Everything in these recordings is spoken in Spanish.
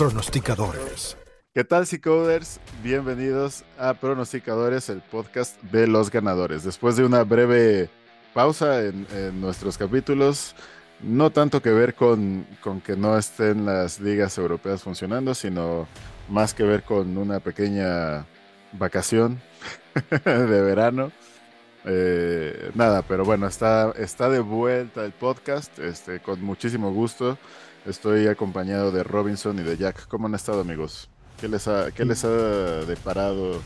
pronosticadores. ¿Qué tal, Coders? Bienvenidos a Pronosticadores, el podcast de los ganadores. Después de una breve pausa en, nuestros capítulos, no tanto que ver con, con, que no estén las ligas europeas funcionando, sino más que ver con una pequeña vacación de verano. Eh, nada, pero bueno, está, está de vuelta el podcast, este, con muchísimo gusto. Estoy acompañado de Robinson y de Jack. ¿Cómo han estado, amigos? ¿Qué les ha, qué les ha deparado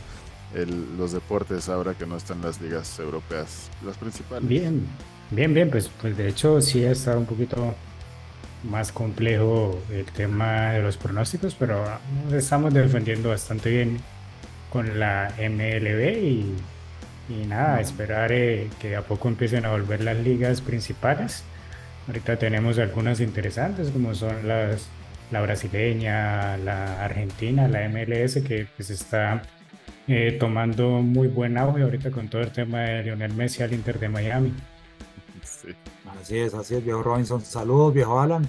los deportes ahora que no están las ligas europeas, las principales? Bien, bien, bien. Pues, pues de hecho sí ha estado un poquito más complejo el tema de los pronósticos, pero estamos defendiendo bastante bien con la MLB y, y nada, esperar eh, que a poco empiecen a volver las ligas principales. Ahorita tenemos algunas interesantes como son las la brasileña, la argentina, la MLS, que pues está eh, tomando muy buen auge ahorita con todo el tema de Lionel Messi al Inter de Miami. Así es, así es, viejo Robinson. Saludos, viejo Alan.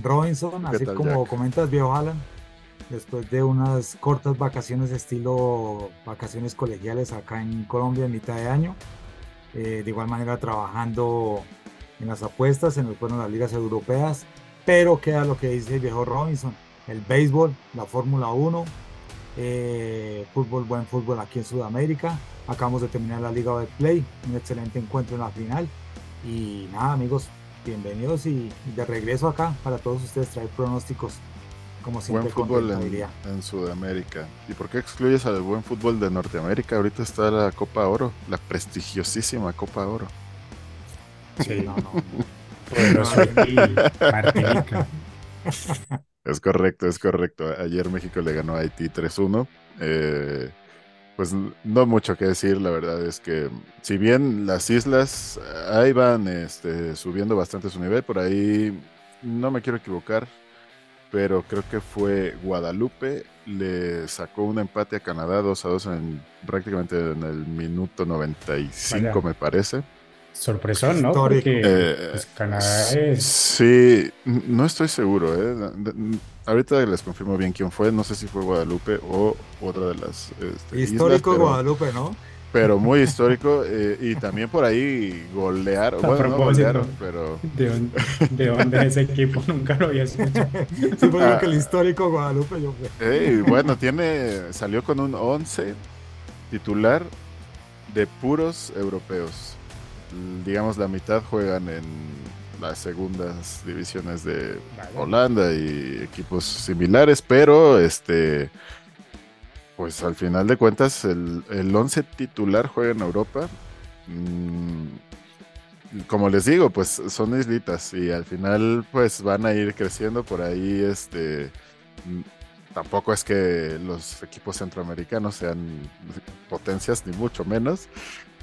Robinson, así como comentas, viejo Alan, después de unas cortas vacaciones estilo vacaciones colegiales acá en Colombia en mitad de año, eh, de igual manera trabajando en las apuestas, en el, bueno, las ligas europeas, pero queda lo que dice el viejo Robinson, el béisbol, la Fórmula 1, eh, fútbol, buen fútbol aquí en Sudamérica. Acabamos de terminar la Liga de Play, un excelente encuentro en la final. Y nada, amigos, bienvenidos y, de regreso acá para todos ustedes traer pronósticos como siempre. Buen fútbol en, Sudamérica. ¿Y por qué excluyes al buen fútbol de Norteamérica? Ahorita está la Copa Oro, la prestigiosísima Copa Oro. Sí, no, no. Es correcto, es correcto. Ayer México le ganó a Haití 3-1. Eh, pues no mucho que decir, la verdad es que si bien las islas ahí van este, subiendo bastante su nivel, por ahí no me quiero equivocar, pero creo que fue Guadalupe, le sacó un empate a Canadá 2 a 2 en, prácticamente en el minuto 95 me parece. Sorpresón, ¿no? Porque eh, pues, Canadá es. Sí, no estoy seguro. ¿eh? Ahorita les confirmo bien quién fue. No sé si fue Guadalupe o otra de las. Este, histórico Guadalupe, ¿no? Pero muy histórico. Eh, y también por ahí golearon. Bueno, no golearon, pero. ¿De dónde, es ese equipo? Nunca lo había escuchado. sí, porque ah. el histórico Guadalupe yo bueno, tiene. Salió con un 11 titular de puros europeos digamos, la mitad juegan en las segundas divisiones de Holanda y equipos similares, pero este pues al final de cuentas el, el once titular juega en Europa. Mm, como les digo, pues son islitas y al final pues van a ir creciendo por ahí este mm, tampoco es que los equipos centroamericanos sean potencias ni mucho menos,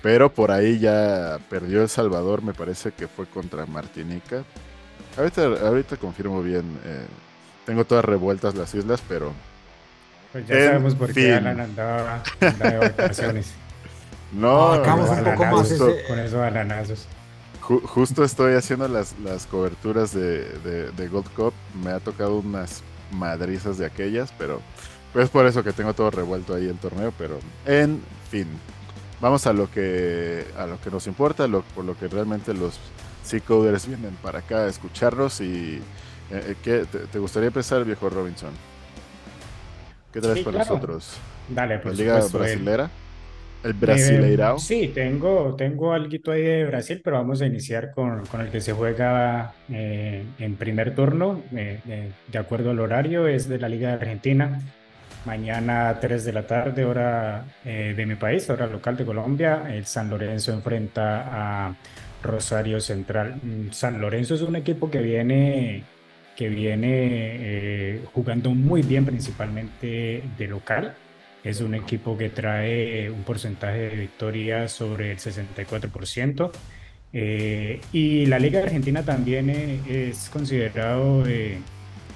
pero por ahí ya perdió El Salvador, me parece que fue contra Martinica. Ahorita, ahorita confirmo bien. Eh, tengo todas revueltas las islas, pero. Pues ya sabemos por qué Alan andaba, de vacaciones. no, acabamos un poco más con esos alanazos. justo estoy haciendo las, las coberturas de, de, Gold Cup. Me ha tocado unas madrizas de aquellas, pero es por eso que tengo todo revuelto ahí el torneo. Pero en fin, vamos a lo que a lo que nos importa, lo, por lo que realmente los C-Coders vienen para acá a escucharnos y eh, ¿qué, te, gustaría empezar, viejo Robinson? ¿Qué traes para nosotros? Dale, pues. ¿La Liga Brasilera? ¿El Brasileirao? Eh, sí, tengo, tengo algo ahí de Brasil, pero vamos a iniciar con, con el que se juega eh, en primer turno, de acuerdo al horario, es de la Liga de Argentina. Mañana 3 de la tarde, hora eh, de mi país, hora local de Colombia, el San Lorenzo enfrenta a Rosario Central. Mm, San Lorenzo es un equipo que viene, que viene eh, jugando muy bien, principalmente de local. Es un equipo que trae un porcentaje de victorias sobre el 64%. Eh, y la Liga Argentina también es considerado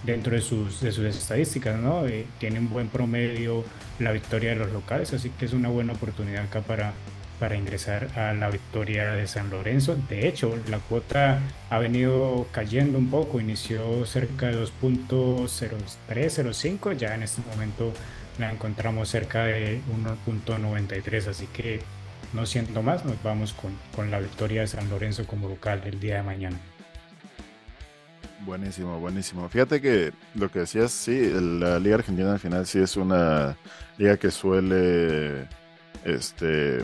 dentro de sus, de sus estadísticas, ¿no? tiene un buen promedio la victoria de los locales, así que es una buena oportunidad acá para, para ingresar a la victoria de San Lorenzo. De hecho, la cuota ha venido cayendo un poco, inició cerca de 2.0305, ya en este momento la encontramos cerca de 1.93, así que no siento más, nos vamos con, con la victoria de San Lorenzo como local el día de mañana. Buenísimo, buenísimo. Fíjate que lo que decías, sí, la Liga Argentina al final sí es una liga que suele, este,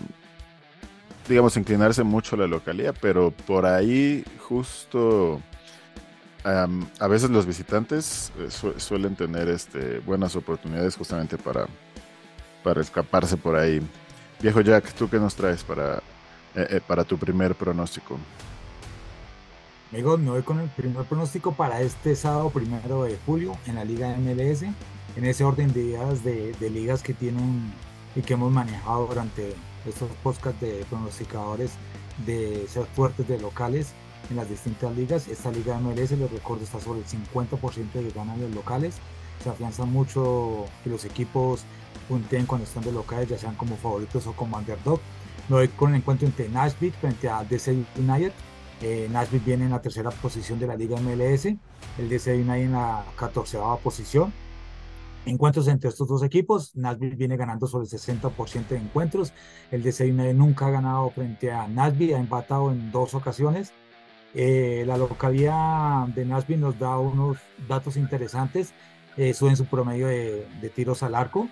digamos, inclinarse mucho a la localidad, pero por ahí justo a veces los visitantes eh, suelen tener este, buenas oportunidades justamente para, para escaparse por ahí. Viejo Jack, ¿tú qué nos traes para, eh, eh, para tu primer pronóstico? Amigos, me voy con el primer pronóstico para este sábado primero de julio en la Liga MLS, en ese orden de días de, ligas que tienen y que hemos manejado durante estos podcasts de pronosticadores de ser fuertes de locales en las distintas ligas. Esta liga MLS, les recuerdo, está sobre el 50% de ganan los locales. Se afianza mucho que los equipos punten cuando están de locales, ya sean como favoritos o como underdog. Me voy con el encuentro entre Nashville frente a DC United eh, Nashville viene en la tercera posición de la Liga MLS, el DC United en la catorceava posición. Encuentros entre estos dos equipos, Nashville viene ganando sobre el 60% de encuentros. El DC United nunca ha ganado frente a Nashville, ha empatado en dos ocasiones. Eh, la localidad de Nashville nos da unos datos interesantes. Eh, suben su promedio de, de tiros al arco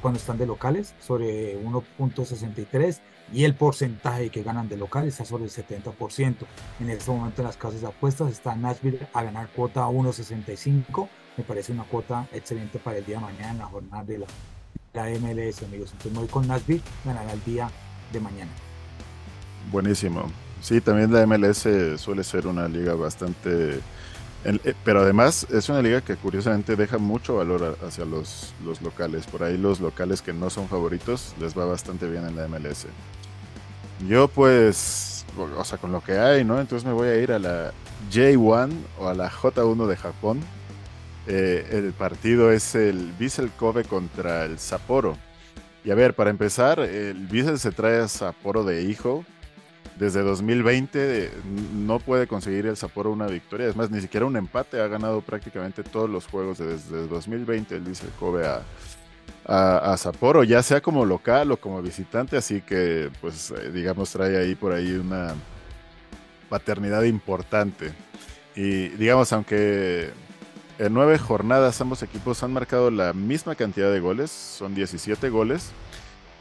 cuando están de locales, sobre 1.63 y el porcentaje que ganan de local está sobre el 70%. En este momento en las casas de apuestas está Nashville a ganar cuota 1.65. Me parece una cuota excelente para el día de mañana en la jornada de la, la MLS, amigos. Entonces me voy con Nashville, ganará el día de mañana. Buenísimo. Sí, también la MLS suele ser una liga bastante eh, pero además es una liga que curiosamente deja mucho valor hacia los, locales. Por ahí los locales que no son favoritos les va bastante bien en la MLS. Yo pues, o sea, con lo que hay, ¿no? Entonces me voy a ir a la J1 o a la J1 de Japón. Eh, el partido es el Vissel Kobe contra el Sapporo. Y a ver, para empezar, el Vissel se trae a Sapporo de hijo desde 2020 no puede conseguir el Sapporo una victoria. Es más, ni siquiera un empate. Ha ganado prácticamente todos los juegos desde 2020. Él dice Kobe a, a, Sapporo, ya sea como local o como visitante. Así que, pues, eh, digamos, trae ahí por ahí una paternidad importante. Y digamos, aunque en nueve jornadas ambos equipos han marcado la misma cantidad de goles, son 17 goles.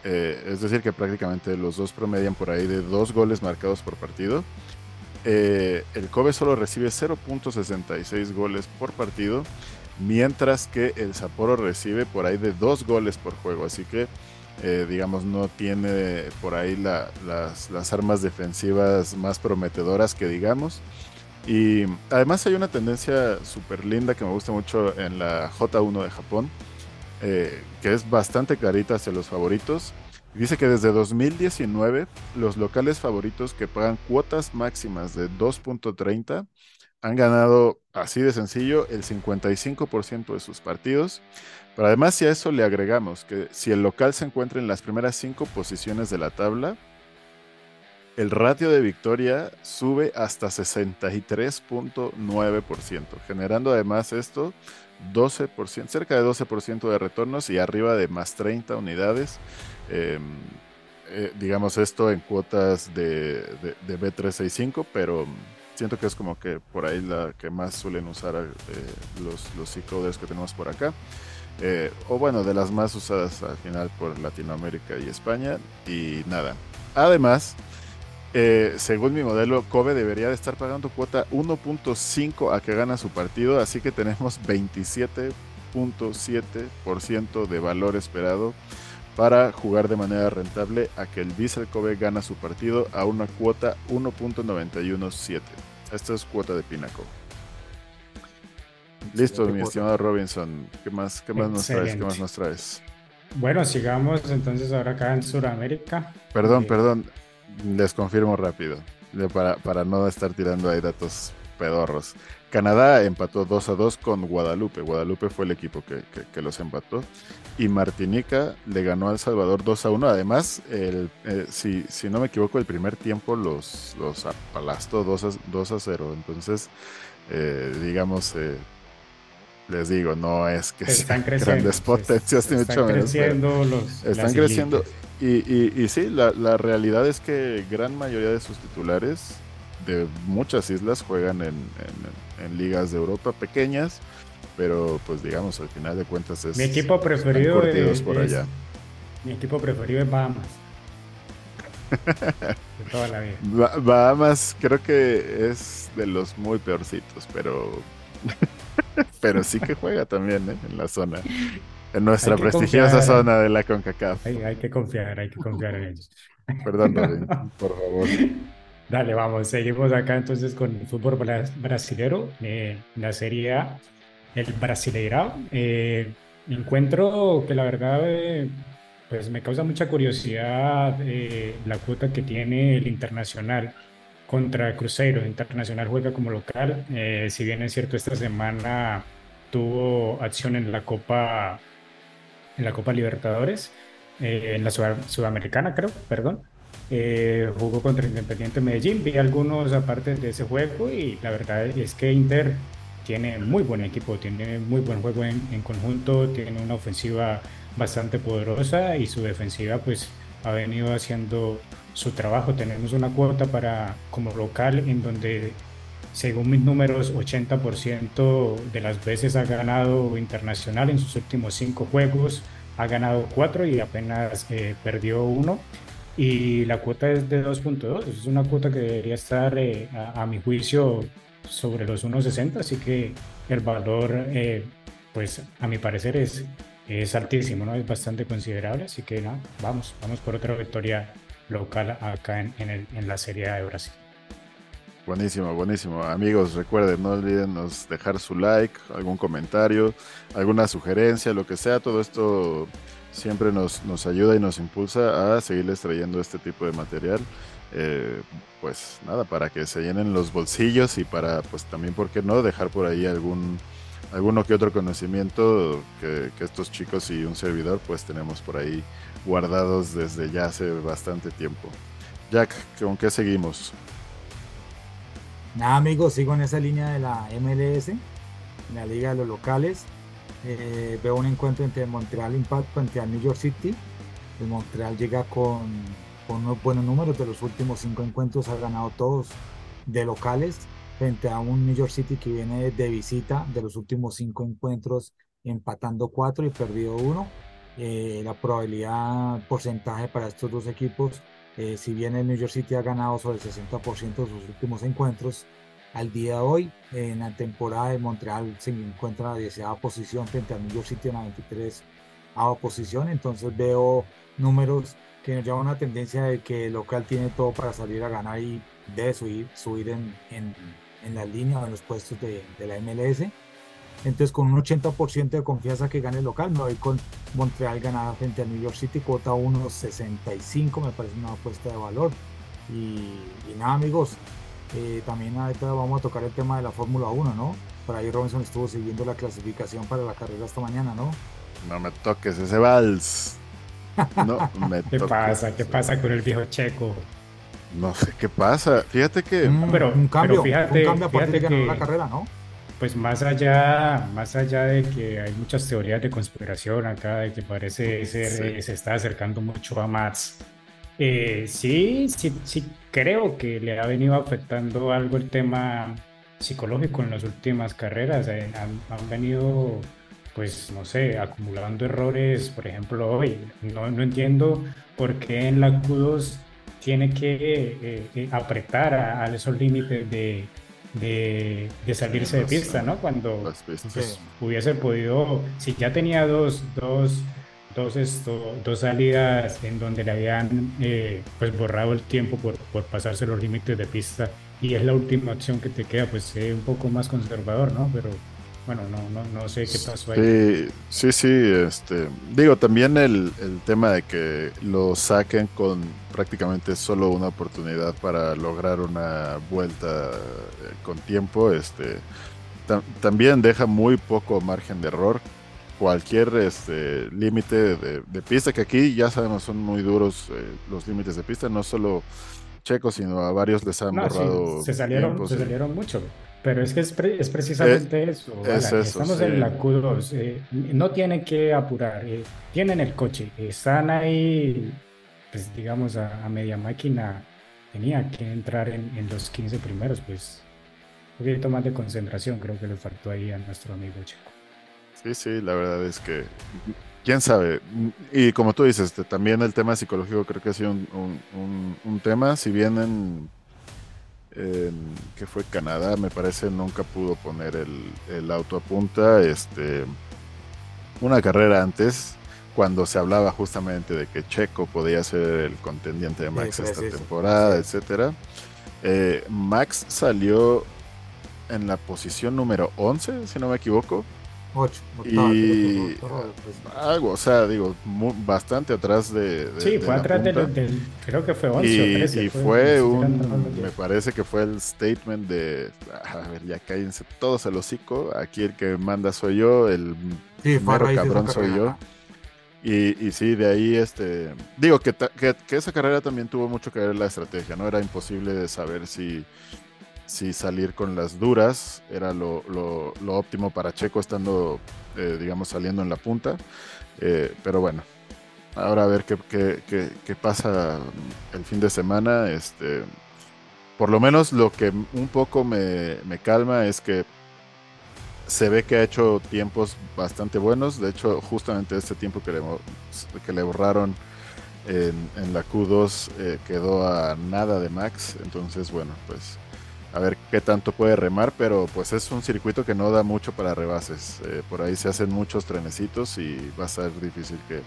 Eh, es decir, que prácticamente los dos promedian por ahí de dos goles marcados por partido. Eh, el Kobe solo recibe 0.66 goles por partido, mientras que el Sapporo recibe por ahí de dos goles por juego. Así que, eh, digamos, no tiene por ahí las, las, armas defensivas más prometedoras que digamos. Y además hay una tendencia súper linda que me gusta mucho en la J1 de Japón eh, que es bastante clarita hacia los favoritos. Dice que desde 2019 los locales favoritos que pagan cuotas máximas de 2.30 han ganado así de sencillo el 55% de sus partidos. Pero además si a eso le agregamos que si el local se encuentra en las primeras cinco posiciones de la tabla, el ratio de victoria sube hasta 63.9%, generando además esto 12%, cerca de 12% de retornos y arriba de más 30 unidades. Em, eh, digamos esto en cuotas de, de, B365, pero siento que es como que por ahí la que más suelen usar eh, los, los e-coders que tenemos por acá. Eh, o bueno, de las más usadas al final por Latinoamérica y España. Y nada. Además, eh, según mi modelo, Kobe debería de estar pagando cuota 1.5 a que gana su partido, así que tenemos 27.7% de valor esperado para jugar de manera rentable a que el Vissel Kobe gana su partido a una cuota 1.917. Esta es cuota de Pinaco. Listo, mi estimado Robinson. ¿Qué más, qué más nos traes? ¿Qué más nos traes? Bueno, sigamos entonces ahora acá en Sudamérica. Perdón, eh, perdón. Les confirmo rápido, para, para no estar tirando ahí datos pedorros. Canadá empató 2 a 2 con Guadalupe. Guadalupe fue el equipo que, los empató. Y Martinica le ganó a El Salvador 2 a 1. Además, el, eh, si, si, no me equivoco, el primer tiempo los, los apalastó 2 a, 2 a 0. Entonces, eh, digamos, eh, les digo, no es que están creciendo, grandes potencias, están creciendo los, están creciendo. Y, y, sí, la, la, realidad es que gran mayoría de sus titulares de muchas islas juegan en, en, ligas de Europa pequeñas, pero pues digamos, al final de cuentas es... Mi equipo preferido es, por allá. Mi equipo preferido es Bahamas. de toda la vida. Bahamas creo que es de los muy peorcitos, pero... pero sí que juega también ¿eh? en la zona. En nuestra prestigiosa zona de la CONCACAF. Hay, que confiar, hay que confiar en ellos. Perdón, por favor. Dale, vamos, seguimos acá entonces con el fútbol brasilero, eh, la Serie A, el Brasileirao. Eh, encuentro que la verdad eh, pues me causa mucha curiosidad eh, la cuota que tiene el Internacional contra Cruzeiro. Internacional juega como local, si bien es cierto esta semana tuvo acción en la Copa, en la Copa Libertadores, en la Sudamericana creo, perdón. Eh, jugó contra Independiente Medellín, vi algunos aparte de ese juego y la verdad es que Inter tiene muy buen equipo, tiene muy buen juego en, conjunto, tiene una ofensiva bastante poderosa y su defensiva pues ha venido haciendo su trabajo. Tenemos una cuota para como local en donde según mis números 80% de las veces ha ganado internacional en sus últimos cinco juegos, ha ganado cuatro y apenas eh, perdió uno y la cuota es de 2.2, es una cuota que debería estar eh, a, mi juicio sobre los 1.60, así que el valor, eh, pues a mi parecer es, es altísimo, ¿no? es bastante considerable, así que no, vamos, vamos por otra victoria local acá en, en, en la Serie de Brasil. Buenísimo, buenísimo. Amigos, recuerden, no olviden dejar su like, algún comentario, alguna sugerencia, lo que sea. Todo esto siempre nos, nos ayuda y nos impulsa a seguirles trayendo este tipo de material. Eh, pues nada, para que se llenen los bolsillos y para, pues también, ¿por qué no? Dejar por ahí algún, alguno que otro conocimiento que, estos chicos y un servidor pues tenemos por ahí guardados desde ya hace bastante tiempo. Jack, ¿con qué seguimos? Nada amigos, sigo en esa línea de la MLS, la Liga de los Locales. Eh, veo un encuentro entre Montreal Impact frente al New York City. El Montreal llega con, unos buenos números. De los últimos cinco encuentros ha ganado todos de locales frente a un New York City que viene de visita de los últimos cinco encuentros empatando cuatro y perdido uno. Eh, la probabilidad porcentaje para estos dos equipos, eh, si bien el New York City ha ganado sobre el 60% de sus últimos encuentros, al día de hoy. En la temporada de Montreal se encuentra en la 10 posición frente al New York City en la 23 posición. Entonces veo números que nos llevan una tendencia de que el local tiene todo para salir a ganar y debe subir, subir en, en, en la línea o en los puestos de, de la MLS. Entonces, con un 80% de confianza que gane el local, me voy con Montreal ganada frente al New York City, cuota 1.65, me parece una apuesta de valor. Y, y nada, amigos, eh, también ahorita vamos a tocar el tema de la Fórmula 1, ¿no? Por ahí Robinson estuvo siguiendo la clasificación para la carrera esta mañana, ¿no? No me toques ese vals. No me ¿Qué pasa? ¿Qué pasa con el viejo checo? No sé qué pasa. Fíjate que. Mm, pero, un cambio, fíjate, un cambio a partir de que la carrera, ¿no? Pues más allá, más allá de que hay muchas teorías de conspiración acá, de que parece ser, se está acercando mucho a Max eh, sí, sí, sí, creo que le ha venido afectando algo el tema psicológico en las últimas carreras. Eh, han, venido, pues, no sé, acumulando errores, por ejemplo, hoy. No, no entiendo por qué en la Q2 tiene que eh, apretar a, esos límites de, de, salirse de pista, ¿no? Cuando pues, hubiese podido, si ya tenía dos, dos dos, esto, dos salidas en donde le habían eh, pues borrado el tiempo por, por pasarse los límites de pista y es la última opción que te queda, pues sé un poco más conservador, ¿no? Pero bueno, no, no, no sé qué pasó ahí. Sí, sí, este, digo, también el, el tema de que lo saquen con prácticamente solo una oportunidad para lograr una vuelta eh, con tiempo, este, también deja muy poco margen de error. Cualquier este, límite de, pista, que aquí ya sabemos son muy duros eh, los límites de pista, no solo Checo, sino a varios les han borrado. se salieron, se salieron mucho. Pero es que es, precisamente eh, eso. Estamos en la Q2. Eh, no tienen que apurar. tienen el coche. Están ahí, pues digamos, a, media máquina. Tenía que entrar en, en, los 15 primeros, pues un poquito más de concentración creo que le faltó ahí a nuestro amigo Checo. Sí, sí, la verdad es que, quién sabe. Y como tú dices, este, también el tema psicológico creo que ha sido un, tema, si bien en, que fue Canadá, me parece, nunca pudo poner el, auto a punta, este, una carrera antes, cuando se hablaba justamente de que Checo podía ser el contendiente de Max esta temporada, etcétera. Eh, Max salió en la posición número 11, si no me equivoco. 8. Y algo, o sea, digo, bastante atrás de. sí, fue atrás del, Creo que fue 11 y, o 13. Y fue, un. Me parece que fue el statement de. A ver, ya cállense todos el hocico. Aquí el que manda soy yo, el sí, cabrón soy yo. Y, y, sí, de ahí, este. Digo que, que, que, esa carrera también tuvo mucho que ver la estrategia, ¿no? Era imposible de saber si si salir con las duras era lo, óptimo para Checo estando, eh, digamos, saliendo en la punta. Eh, pero bueno, ahora a ver qué, qué, pasa el fin de semana. Este, por lo menos lo que un poco me, calma es que se ve que ha hecho tiempos bastante buenos. De hecho, justamente este tiempo que le, que le borraron en, en la Q2 eh, quedó a nada de Max. Entonces, bueno, pues a ver qué tanto puede remar, pero pues es un circuito que no da mucho para rebases. Eh, por ahí se hacen muchos trenecitos y va a ser difícil que,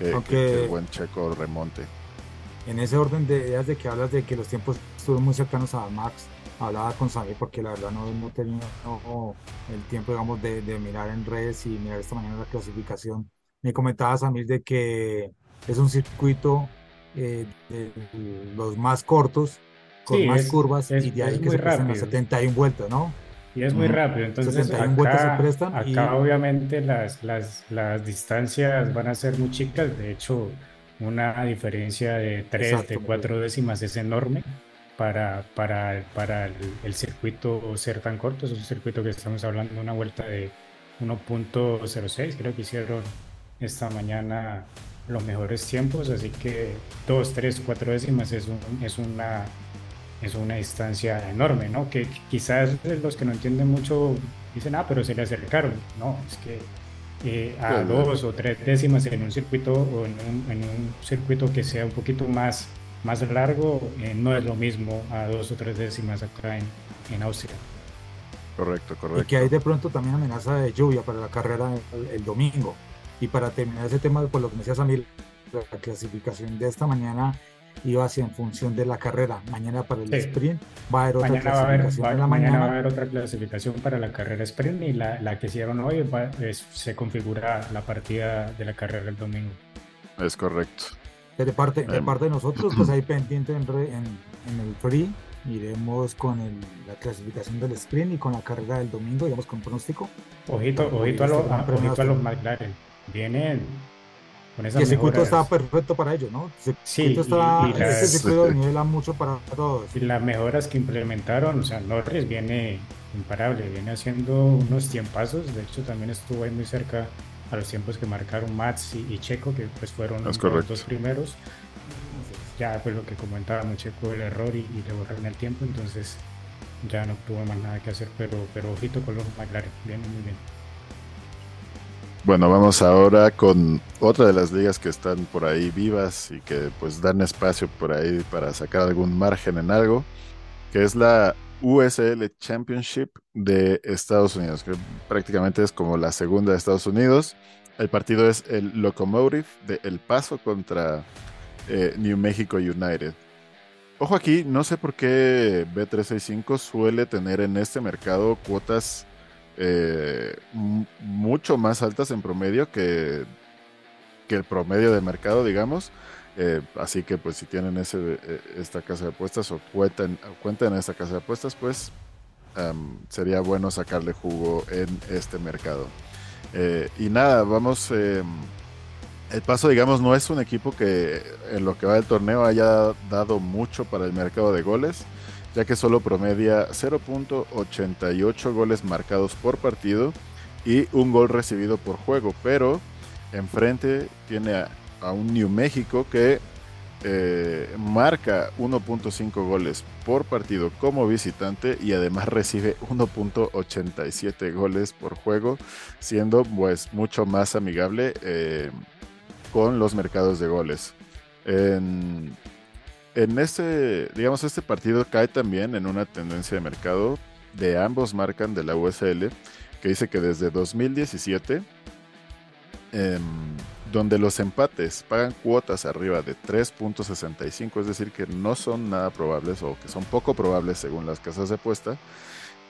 el buen Checo remonte. En ese orden de ideas de que hablas de que los tiempos estuvieron muy cercanos a Max, hablaba con Samir porque la verdad no, no tenía el tiempo, digamos, de, mirar en redes y mirar esta mañana la clasificación. Me comentaba Samir de que es un circuito eh, de los más cortos con más curvas y de ahí que se prestan 71 vueltas, ¿no? Y es muy rápido, entonces acá, vueltas se prestan acá obviamente las, las, las, distancias van a ser muy chicas, de hecho una diferencia de 3, de 4 décimas es enorme para, para, para el, circuito ser tan corto, es un circuito que estamos hablando de una vuelta de 1.06, creo que hicieron esta mañana los mejores tiempos, así que 2, 3, 4 décimas es, un, es una es una distancia enorme, ¿no? Que quizás los que no entienden mucho dicen, ah, pero se le acercaron. No, es que eh, a dos o tres décimas en un circuito o en un, circuito que sea un poquito más, más largo, eh, no es lo mismo a dos o tres décimas acá en, en Austria. Correcto, correcto. Y que hay de pronto también amenaza de lluvia para la carrera el, domingo. Y para terminar ese tema, por lo que me decías a mí, la clasificación de esta mañana iba hacia en función de la carrera. Mañana para el sprint va a haber otra mañana clasificación. Va a haber, mañana. va a haber otra clasificación para la carrera sprint y la, la que hicieron hoy se configura la partida de la carrera el domingo. Es correcto. De parte de, em. parte de nosotros, pues ahí pendiente en, en, el free iremos con el, la clasificación del sprint y con la carrera del domingo, iremos con pronóstico. Ojito, ojito, a, lo, a, ojito a los McLaren. Vienen y el circuito estaba perfecto para ello, ¿no? sí, está, y, este circuito nivela mucho para todos. Y las mejoras que implementaron, o sea, Norris viene imparable, viene haciendo unos tiempazos, de hecho también estuvo ahí muy cerca a los tiempos que marcaron Mats y, Checo, que pues fueron los dos primeros. Ya pues lo que comentaba Checo el error y, y le borraron el tiempo, entonces ya no tuvo más nada que hacer, pero, pero ojito con los McLaren, viene muy bien. Bueno, vamos ahora con otra de las ligas que están por ahí vivas y que pues dan espacio por ahí para sacar algún margen en algo, que es la USL Championship de Estados Unidos, que prácticamente es como la segunda de Estados Unidos. El partido es el Locomotive de El Paso contra eh, New Mexico United. Ojo aquí, no sé por qué B365 suele tener en este mercado cuotas eh, mucho más altas en promedio que, que el promedio de mercado, digamos. Eh, así que pues si tienen ese, eh, esta casa de apuestas o cuentan, cuentan en esta casa de apuestas, pues sería bueno sacarle jugo en este mercado. Y nada, vamos. Em, el Paso, digamos, no es un equipo que en lo que va del torneo haya dado mucho para el mercado de goles, ya que solo promedia 0.88 goles marcados por partido y un gol recibido por juego, pero enfrente tiene a, un New México que eh, marca 1.5 goles por partido como visitante y además recibe 1.87 goles por juego, siendo pues mucho más amigable eh, con los mercados de goles. En, en este, digamos, este partido cae también en una tendencia de mercado de ambos marcan de la USL, que dice que desde 2017, em, donde los empates pagan cuotas arriba de 3.65, es decir, que no son nada probables o que son poco probables según las casas de apuesta,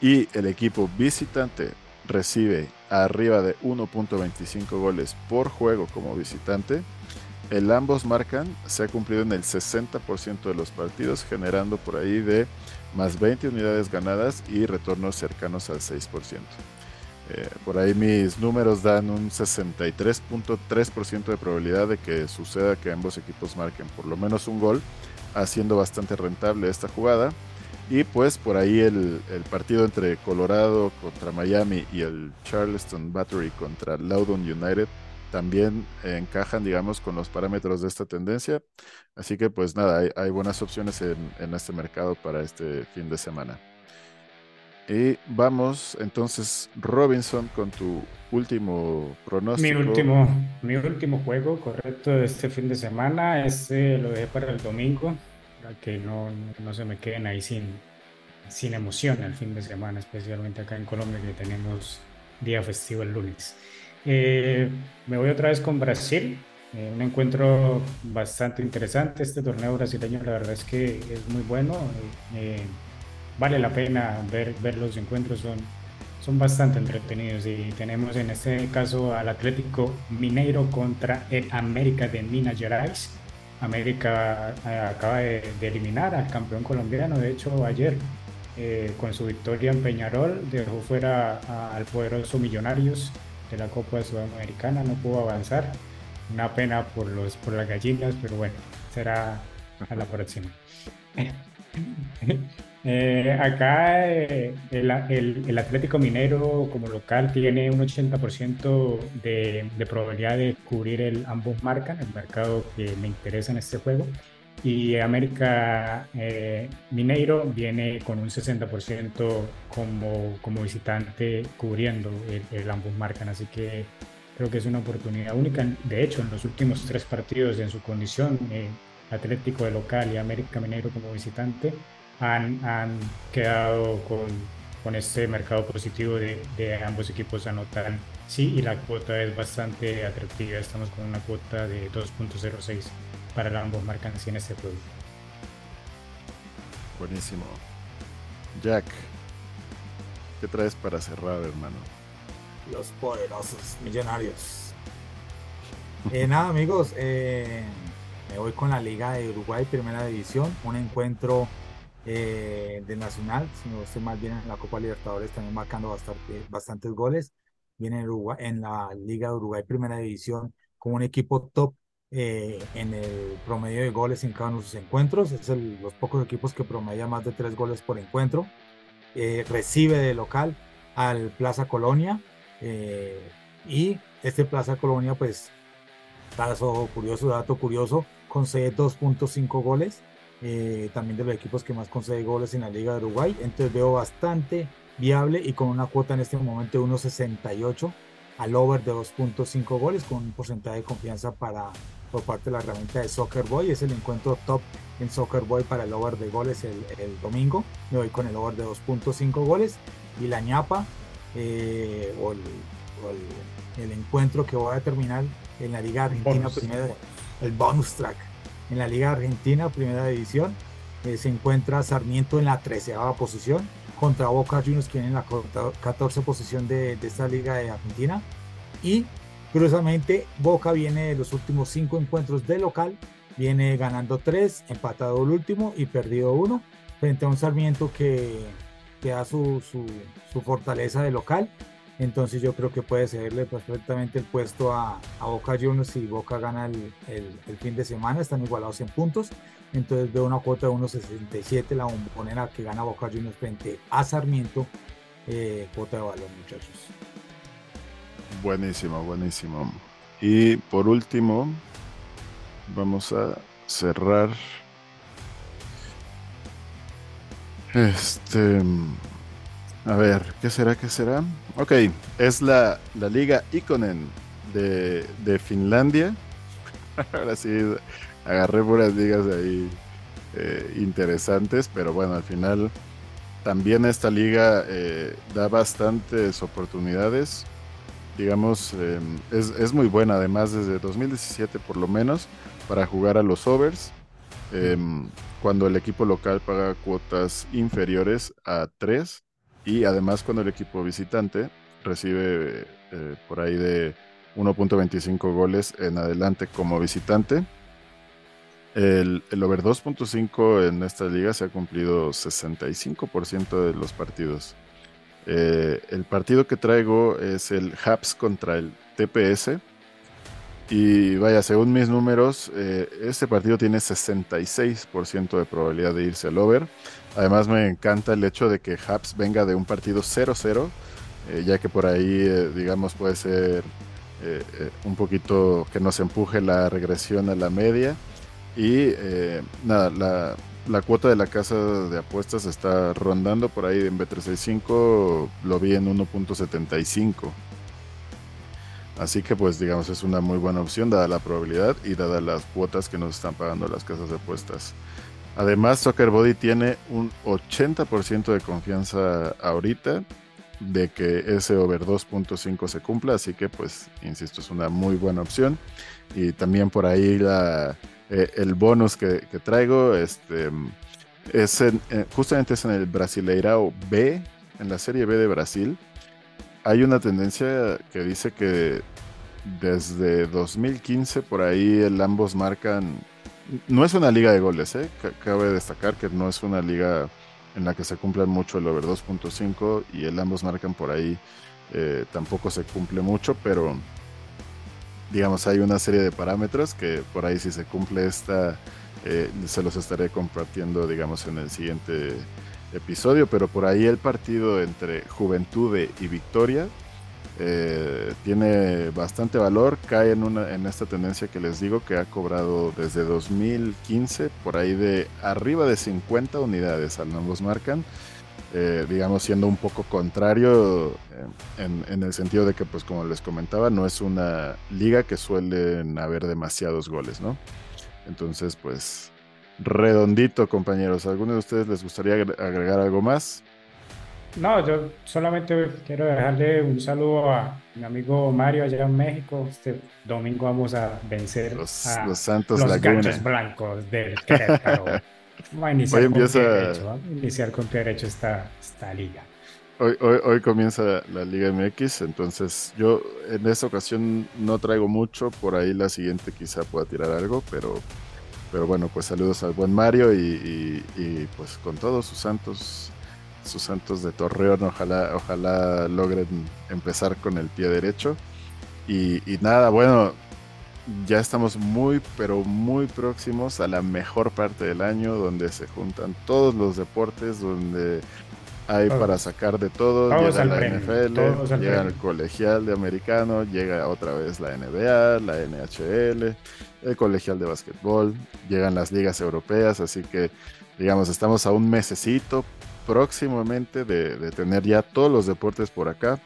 y el equipo visitante recibe arriba de 1.25 goles por juego como visitante, el ambos marcan se ha cumplido en el 60% de los partidos, generando por ahí de más 20 unidades ganadas y retornos cercanos al 6%. Eh, por ahí mis números dan un 63.3% de probabilidad de que suceda que ambos equipos marquen por lo menos un gol, haciendo bastante rentable esta jugada. Y pues por ahí el, partido entre Colorado contra Miami y el Charleston Battery contra Loudon United también encajan, digamos, con los parámetros de esta tendencia. Así que pues nada, hay, buenas opciones en, en, este mercado para este fin de semana. Y vamos entonces, Robinson, con tu último pronóstico. Mi último, mi último juego, correcto, de este fin de semana, este lo dejé para el domingo que no, no se me queden ahí sin, sin emoción el fin de semana, especialmente acá en Colombia que tenemos día festivo el lunes. Eh, me voy otra vez con Brasil, eh, un encuentro bastante interesante. Este torneo brasileño la verdad es que es muy bueno, eh, vale la pena ver, ver los encuentros, son, son bastante entretenidos. Y tenemos en este caso al Atlético Mineiro contra el América de Minas Gerais. América eh, acaba de, eliminar al campeón colombiano, de hecho ayer eh, con su victoria en Peñarol dejó fuera al poderoso Millonarios de la Copa Sudamericana, no pudo avanzar, una pena por, los, por las gallinas, pero bueno, será a la próxima. Eh, acá eh, el, el, Atlético Minero como local tiene un 80% de, de, probabilidad de cubrir el ambos marcan, el mercado que me interesa en este juego. Y América eh, Mineiro viene con un 60% como, como visitante cubriendo el, el, ambos marcan. Así que creo que es una oportunidad única. De hecho, en los últimos tres partidos en su condición, Atlético de local y América Mineiro como visitante, han, han quedado con, con, este mercado positivo de, de, ambos equipos anotan sí y la cuota es bastante atractiva. Estamos con una cuota de 2.06 para ambos marcan así en este juego. Buenísimo. Jack, ¿qué traes para cerrar, hermano? Los poderosos millonarios. eh, nada, amigos, eh, me voy con la Liga de Uruguay, Primera División, un encuentro eh, de Nacional, sino estoy más bien en la Copa Libertadores también marcando bastante, bastantes goles. Viene en, Uruguay, en la Liga de Uruguay Primera División como un equipo top eh, en el promedio de goles en cada uno de sus encuentros. Es el, los pocos equipos que promedia más de tres goles por encuentro. Eh, recibe de local al Plaza Colonia y este Plaza Colonia pues dato curioso, dato curioso, concede 2.5 goles eh, también de los equipos que más concede goles en la Liga de Uruguay. Entonces veo bastante viable y con una cuota en este momento de 1.68 al over de 2.5 goles con un porcentaje de confianza para por parte de la herramienta de Soccer Boy. Es el encuentro top en Soccer Boy para el over de goles el, domingo. Me voy con el over de 2.5 goles y la ñapa eh, o, el, encuentro que voy a terminar en la Liga Argentina primero, el bonus track en la Liga Argentina, Primera División. Eh, se encuentra Sarmiento en la 13 posición contra Boca Juniors, que en la 14 posición de, esta Liga de Argentina. Y curiosamente, Boca viene de los últimos cinco encuentros de local, viene ganando tres, empatado el último y perdido uno, frente a un Sarmiento que, da su, fortaleza de local. Entonces yo creo que puede cederle perfectamente el puesto a, Boca Juniors si Boca gana el, fin de semana, están igualados en puntos. Entonces veo una cuota de 1.67, la bombonera que gana Boca Juniors frente a Sarmiento, eh, cuota de valor muchachos. Buenísimo, buenísimo. Y por último, vamos a cerrar Este. A ver, ¿qué será? ¿Qué será? Ok, es la, la Liga Iconen de, de Finlandia. Ahora sí, agarré puras ligas ahí eh, interesantes, pero bueno, al final también esta liga eh, da bastantes oportunidades. Digamos, em, es, es, muy buena, además desde 2017 por lo menos, para jugar a los overs. Em, cuando el equipo local paga cuotas inferiores a 3 y además cuando el equipo visitante recibe eh, por ahí de 1.25 goles en adelante como visitante. El, over 2.5 en esta liga se ha cumplido 65% de los partidos. Eh, el partido que traigo es el Habs contra el TPS y vaya, según mis números, eh, este partido tiene 66% de probabilidad de irse al over. Además me encanta el hecho de que Habs venga de un partido 0-0, eh, ya que por ahí, eh, digamos, puede ser un poquito que nos empuje la regresión a la media. Y nada, la, la, cuota de la casa de apuestas está rondando por ahí en B365, lo vi en 1.75. Así que pues digamos es una muy buena opción dada la probabilidad y dada las cuotas que nos están pagando las casas de apuestas. Además, Soccer Body tiene un 80% de confianza ahorita de que ese over 2.5 se cumpla, así que pues, insisto, es una muy buena opción. Y también por ahí la, eh, el bonus que, traigo este, es eh, justamente es en el Brasileirao B, en la Serie B de Brasil hay una tendencia que dice que desde 2015 por ahí el ambos marcan. No es una liga de goles, ¿eh? cabe destacar que no es una liga en la que se cumplan mucho el over 2.5 y el ambos marcan por ahí eh, tampoco se cumple mucho, pero digamos hay una serie de parámetros que por ahí si se cumple esta eh, se los estaré compartiendo digamos en el siguiente episodio, pero por ahí el partido entre Juventude y Victoria eh, tiene bastante valor, cae en, una, en esta tendencia que les digo que ha cobrado desde 2015 por ahí de arriba de 50 unidades al ambos marcan. Eh, digamos siendo un poco contrario eh, en, en, el sentido de que pues como les comentaba no es una liga que suelen haber demasiados goles no entonces pues redondito, compañeros. ¿Alguno de ustedes les gustaría agregar algo más? No, yo solamente quiero dejarle un saludo a mi amigo Mario allá en México. Este domingo vamos a vencer los, a los Santos los Laguna. blancos del Querétaro. Vamos a iniciar, hoy empieza... con derecho, a iniciar con derecho esta, esta liga. Hoy, hoy, hoy, comienza la Liga MX, entonces yo en esta ocasión no traigo mucho, por ahí la siguiente quizá pueda tirar algo, pero pero bueno, pues saludos al buen Mario y, pues con todos sus santos, sus santos de Torreón, ojalá, ojalá logren empezar con el pie derecho. Y, nada, bueno, ya estamos muy, pero muy próximos a la mejor parte del año, donde se juntan todos los deportes, donde hay para sacar de todo. llega la NFL, llega el colegial de americano, llega otra vez la NBA, la NHL el colegial de básquetbol, llegan las ligas europeas, así que digamos, estamos a un mesecito próximamente de, tener ya todos los deportes por acá.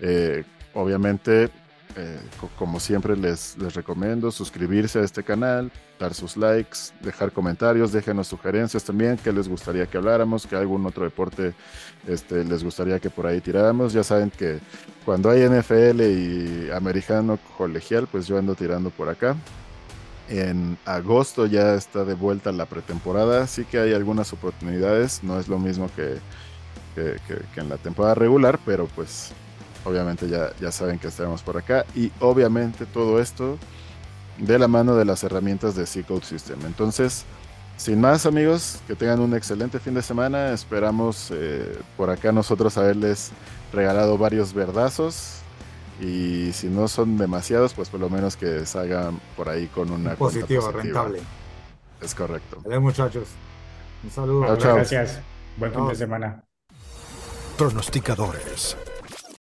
Eh, obviamente, eh, como siempre les, les recomiendo suscribirse a este canal, dar sus likes, dejar comentarios, déjenos sugerencias también, que les gustaría que habláramos, que algún otro deporte este, les gustaría que por ahí tiráramos. Ya saben que cuando hay NFL y americano colegial, pues yo ando tirando por acá. En agosto ya está de vuelta la pretemporada, sí que hay algunas oportunidades, no es lo mismo que, en la temporada regular, pero pues obviamente ya, ya saben que estaremos por acá y obviamente todo esto de la mano de las herramientas de C-Code System. Entonces, sin más amigos, que tengan un excelente fin de semana. Esperamos eh, por acá nosotros haberles regalado varios verdazos. Y si no son demasiados, pues por lo menos que salgan por ahí con una positivo, rentable. Es correcto. Vale, muchachos. Un saludo. Gracias. Buen fin de semana. Pronosticadores